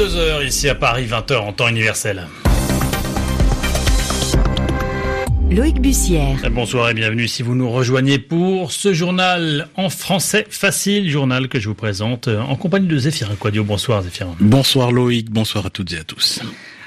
22h ici à Paris, 20h en temps universel. Loïc Bussière. Bonsoir et bienvenue si vous nous rejoignez pour ce journal en français facile, journal que je vous présente en compagnie de Zéphirin Quadio. Bonsoir Zéphirin. Bonsoir Loïc, bonsoir à toutes et à tous.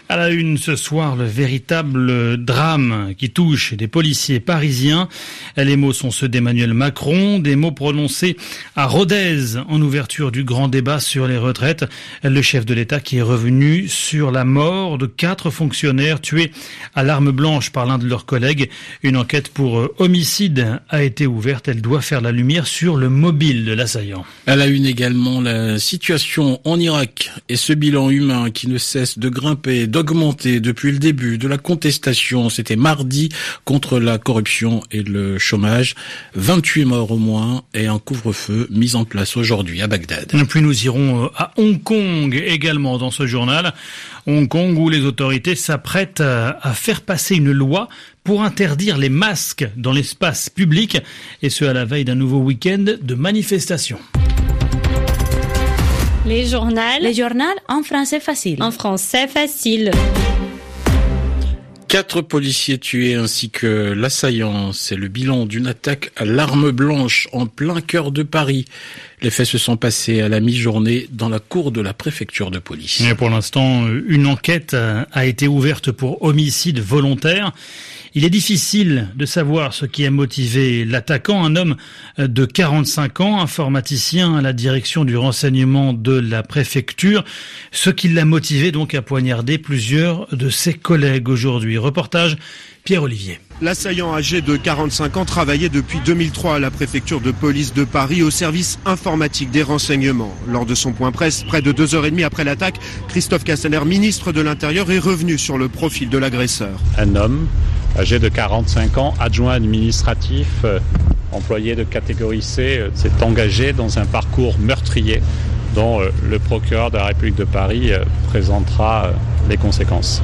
À la une ce soir, le véritable drame qui touche des policiers parisiens. Les mots sont ceux d'Emmanuel Macron, des mots prononcés à Rodez en ouverture du grand débat sur les retraites. Le chef de l'État qui est revenu sur la mort de quatre fonctionnaires tués à l'arme blanche par l'un de leurs collègues. Une enquête pour homicide a été ouverte. Elle doit faire la lumière sur le mobile de l'assaillant. À la une également la situation en Irak et ce bilan humain qui ne cesse de grimper d'augmenter depuis le début de la contestation. C'était mardi contre la corruption et le chômage. 28 morts au moins et un couvre-feu mis en place aujourd'hui à Bagdad. Et puis nous irons euh, à Hong Kong également dans ce journal. Hong Kong où les autorités s'apprêtent à faire passer une loi pour interdire les masques dans l'espace public et ce à la veille d'un nouveau week-end de manifestations. Les journaux. Les journaux en français facile. En français facile. Quatre policiers tués ainsi que l'assaillant. C'est le bilan d'une attaque à l'arme blanche en plein cœur de Paris. Les faits se sont passés à la mi-journée dans la cour de la préfecture de police. Et pour l'instant, une enquête a été ouverte pour homicide volontaire. Il est difficile de savoir ce qui a motivé l'attaquant, un homme de 45 ans, informaticien à la direction du renseignement de la préfecture, ce qui l'a motivé donc à poignarder plusieurs de ses collègues aujourd'hui. Reportage Pierre-Olivier. L'assaillant âgé de 45 ans travaillait depuis 2003 à la préfecture de police de Paris au service informatique des renseignements. Lors de son point presse, près de deux heures et demie après l'attaque, Christophe Castaner, ministre de l'Intérieur, est revenu sur le profil de l'agresseur. Un homme âgé de 45 ans, adjoint administratif, euh, employé de catégorie C, euh, s'est engagé dans un parcours meurtrier dont euh, le procureur de la République de Paris présentera les conséquences.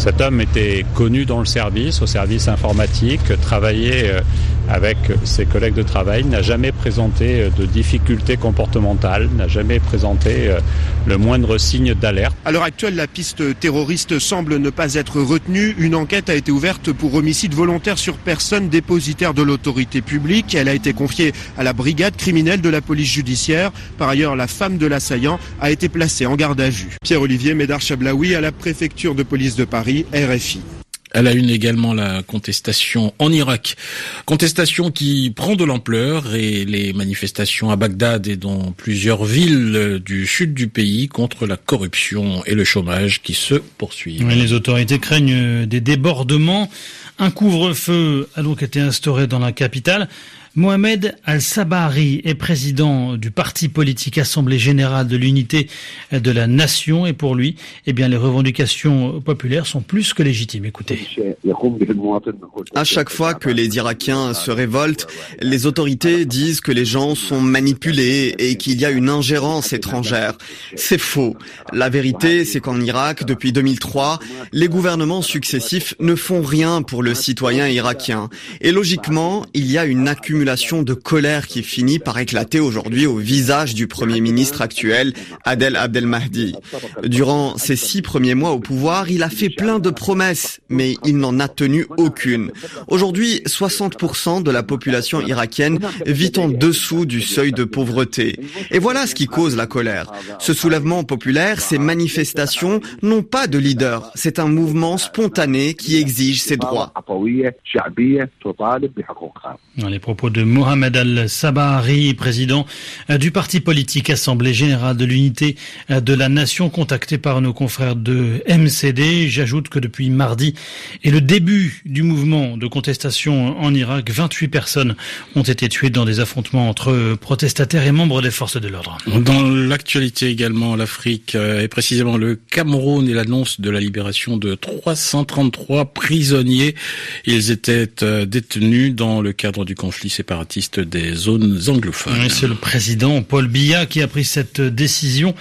Cet homme était connu dans le service, au service informatique, travaillait avec ses collègues de travail, n'a jamais présenté de difficultés comportementales, n'a jamais présenté le moindre signe d'alerte. À l'heure actuelle, la piste terroriste semble ne pas être retenue. Une enquête a été ouverte pour homicide volontaire sur personne dépositaire de l'autorité publique. Elle a été confiée à la brigade criminelle de la police judiciaire. Par ailleurs, la femme de l'assaillant a été placée en garde à vue. Pierre-Olivier Médard Chablaoui à la préfecture de police de Paris, RFI. Elle a une également la contestation en Irak. Contestation qui prend de l'ampleur et les manifestations à Bagdad et dans plusieurs villes du sud du pays contre la corruption et le chômage qui se poursuivent. les autorités craignent des débordements. Un couvre-feu a donc été instauré dans la capitale. Mohamed Al-Sabari est président du parti politique Assemblée générale de l'unité de la nation et pour lui, eh bien, les revendications populaires sont plus que légitimes. Écoutez. À chaque fois que les Irakiens se révoltent, les autorités disent que les gens sont manipulés et qu'il y a une ingérence étrangère. C'est faux. La vérité, c'est qu'en Irak, depuis 2003, les gouvernements successifs ne font rien pour le citoyen irakien. Et logiquement, il y a une accumulation de colère qui finit par éclater aujourd'hui au visage du Premier ministre actuel, Adel Abdelmahdi. Durant ses six premiers mois au pouvoir, il a fait plein de promesses, mais il n'en a tenu aucune. Aujourd'hui, 60% de la population irakienne vit en dessous du seuil de pauvreté. Et voilà ce qui cause la colère. Ce soulèvement populaire, ces manifestations n'ont pas de leader. C'est un mouvement spontané qui exige ses droits. Les propos de Mohamed Al-Sabahari, président euh, du parti politique Assemblée Générale de l'Unité euh, de la Nation, contacté par nos confrères de MCD. J'ajoute que depuis mardi et le début du mouvement de contestation en Irak, 28 personnes ont été tuées dans des affrontements entre protestataires et membres des forces de l'ordre. Dans l'actualité également, l'Afrique euh, et précisément le Cameroun et l'annonce de la libération de 333 prisonniers. Ils étaient détenus dans le cadre du conflit séparatistes des zones anglophones. C'est le président Paul Biya qui a pris cette décision.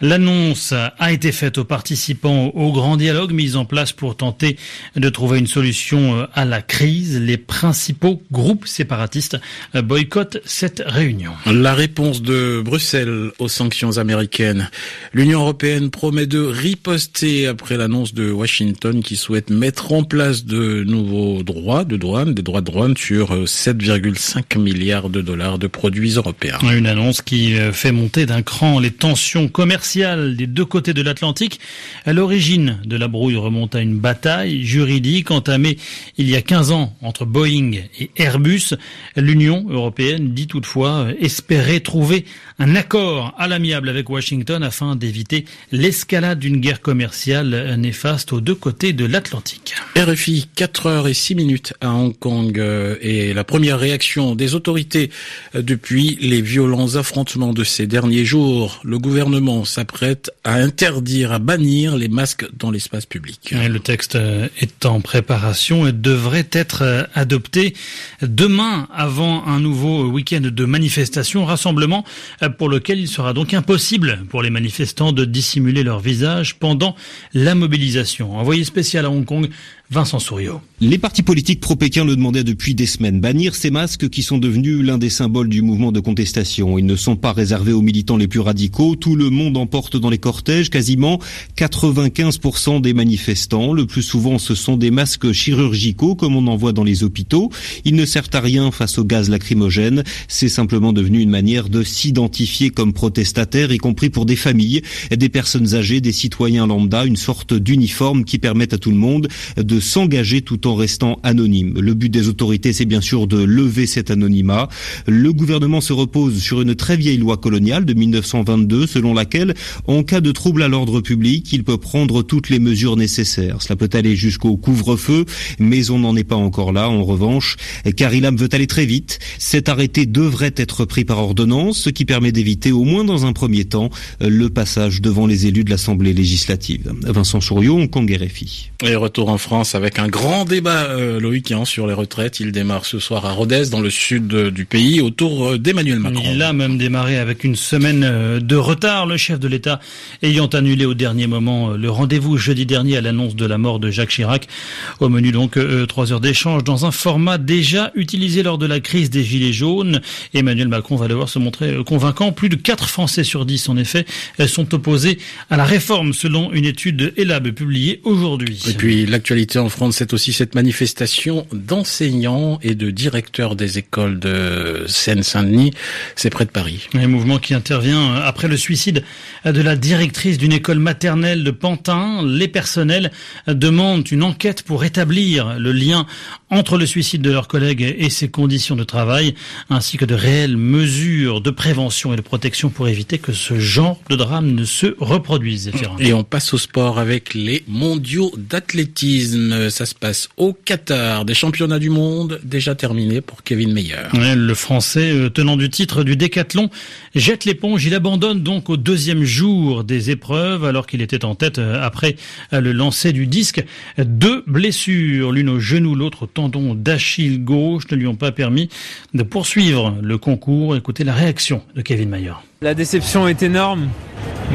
L'annonce a été faite aux participants au grand dialogue mis en place pour tenter de trouver une solution à la crise. Les principaux groupes séparatistes boycottent cette réunion. La réponse de Bruxelles aux sanctions américaines. L'Union européenne promet de riposter après l'annonce de Washington qui souhaite mettre en place de nouveaux droits de douane, des droits de douane sur 7,5 milliards de dollars de produits européens. Une annonce qui fait monter d'un cran les tensions commerciales des deux côtés de l'Atlantique. À l'origine de la brouille remonte à une bataille juridique entamée il y a 15 ans entre Boeing et Airbus. L'Union européenne dit toutefois espérer trouver un accord à l'amiable avec Washington afin d'éviter l'escalade d'une guerre commerciale néfaste aux deux côtés de l'Atlantique. RFI, 4 heures et 6 minutes à Hong Kong euh, et la première réaction des autorités euh, depuis les violents affrontements de ces derniers jours. Le gouvernement s'apprête à interdire, à bannir les masques dans l'espace public. le texte euh, est en préparation et devrait être adopté demain avant un nouveau week-end de manifestations, rassemblement pour lequel il sera donc impossible pour les manifestants de dissimuler leur visage pendant la mobilisation. Envoyé spécial à Hong Kong, Vincent Souriau. Les partis politiques pro-Pékin le demandaient depuis des semaines. Bannir ces masques qui sont devenus l'un des symboles du mouvement de contestation. Ils ne sont pas réservés aux militants les plus radicaux. Tout le monde emporte dans les cortèges quasiment 95% des manifestants. Le plus souvent, ce sont des masques chirurgicaux comme on en voit dans les hôpitaux. Ils ne servent à rien face au gaz lacrymogène. C'est simplement devenu une manière de s'identifier comme protestataire, y compris pour des familles, des personnes âgées, des citoyens lambda, une sorte d'uniforme qui permet à tout le monde de s'engager tout en restant anonyme. Le but des autorités, c'est bien sûr de lever cet anonymat. Le gouvernement se repose sur une très vieille loi coloniale de 1922 selon laquelle, en cas de trouble à l'ordre public, il peut prendre toutes les mesures nécessaires. Cela peut aller jusqu'au couvre-feu, mais on n'en est pas encore là. En revanche, Karilam veut aller très vite. Cet arrêté devrait être pris par ordonnance, ce qui permet d'éviter, au moins dans un premier temps, le passage devant les élus de l'Assemblée législative. Vincent Souriau, Hong Kong RFI. Et retour en France avec un grand débat, euh, Loïc, hein, sur les retraites. Il démarre ce soir à Rodez, dans le sud euh, du pays, autour euh, d'Emmanuel Macron. Il a même démarré avec une semaine euh, de retard, le chef de l'État ayant annulé au dernier moment le rendez-vous jeudi dernier à l'annonce de la mort de Jacques Chirac. Au menu donc trois heures d'échange dans un format déjà utilisé lors de la crise des Gilets jaunes. Emmanuel Macron va devoir se montrer convaincant. Plus de 4 Français sur 10, en effet, sont opposés à la réforme, selon une étude ELAB publiée aujourd'hui. Et puis l'actualité en France, c'est aussi cette manifestation d'enseignants et de directeurs des écoles de Seine-Saint-Denis. C'est près de Paris. Un mouvement qui intervient après le suicide de la directrice d'une école maternelle de Pantin. Les personnels demandent une enquête pour établir le lien entre le suicide de leurs collègues et ses conditions de travail, ainsi que de réelles mesures de prévention et de protection pour éviter que ce genre de drame ne se reproduise. Et on passe au sport avec les mondiaux d'athlétisme. Ça se passe au Qatar. Des championnats du monde déjà terminés pour Kevin Meyer. le Français, euh, tenant du titre du décathlon, jette l'éponge. Il abandonne donc au deuxième jour des épreuves alors qu'il était en tête euh, après euh, le lancer du disque. Deux blessures, l'une au genou, l'autre au tendon d'Achille gauche, ne lui ont pas permis de poursuivre le concours. Écoutez la réaction de Kevin Mayer. La déception est énorme,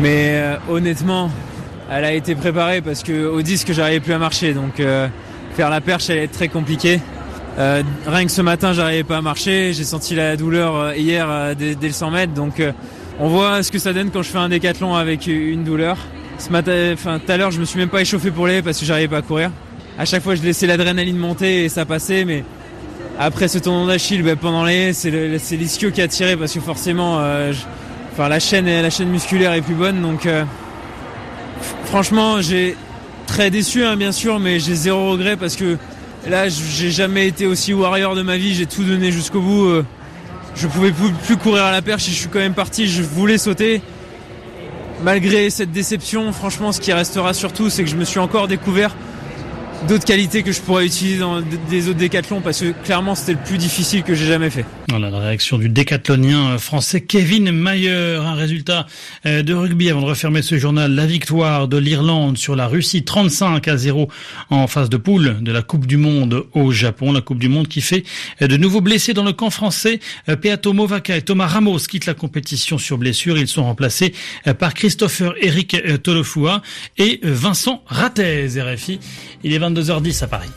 mais honnêtement, elle a été préparée parce que au disque j'arrivais plus à marcher, donc faire la perche elle est très compliquée. Euh, rien que ce matin, j'arrivais pas à marcher. J'ai senti la douleur euh, hier euh, dès, le 100 mètres. Donc, on voit ce que ça donne quand je fais un décathlon avec une douleur. Ce matin, enfin, tout à l'heure, je me suis même pas échauffé pour les parce que j'arrivais pas à courir. À chaque fois, je laissais l'adrénaline monter et ça passait. Mais après ce tournant d'Achille, ben, pendant les, c'est l'ischio qui a tiré parce que forcément, enfin, la chaîne, la chaîne musculaire est plus bonne. Donc, franchement, j'ai très déçu, hein, bien sûr, mais j'ai zéro regret parce que Là, j'ai jamais été aussi warrior de ma vie, j'ai tout donné jusqu'au bout. Euh. Je pouvais plus courir à la perche et je suis quand même parti, je voulais sauter. Malgré cette déception, franchement, ce qui restera surtout, c'est que je me suis encore découvert d'autres qualités que je pourrais utiliser dans des autres décathlons parce que clairement c'était le plus difficile que j'ai jamais fait. Voilà la réaction du décathlonien français Kevin Mayer. Un résultat euh, de rugby avant de refermer ce journal. La victoire de l'Irlande sur la Russie 35 à 0 en phase de poule de la Coupe du Monde au Japon. La Coupe du Monde qui fait euh, de nouveaux blessés dans le camp français. Euh, Peato Movaca et Thomas Ramos quittent la compétition sur blessure. Ils sont remplacés par Christopher Eric Tolofua et Vincent Rattez, RFI. 22h10 à Paris.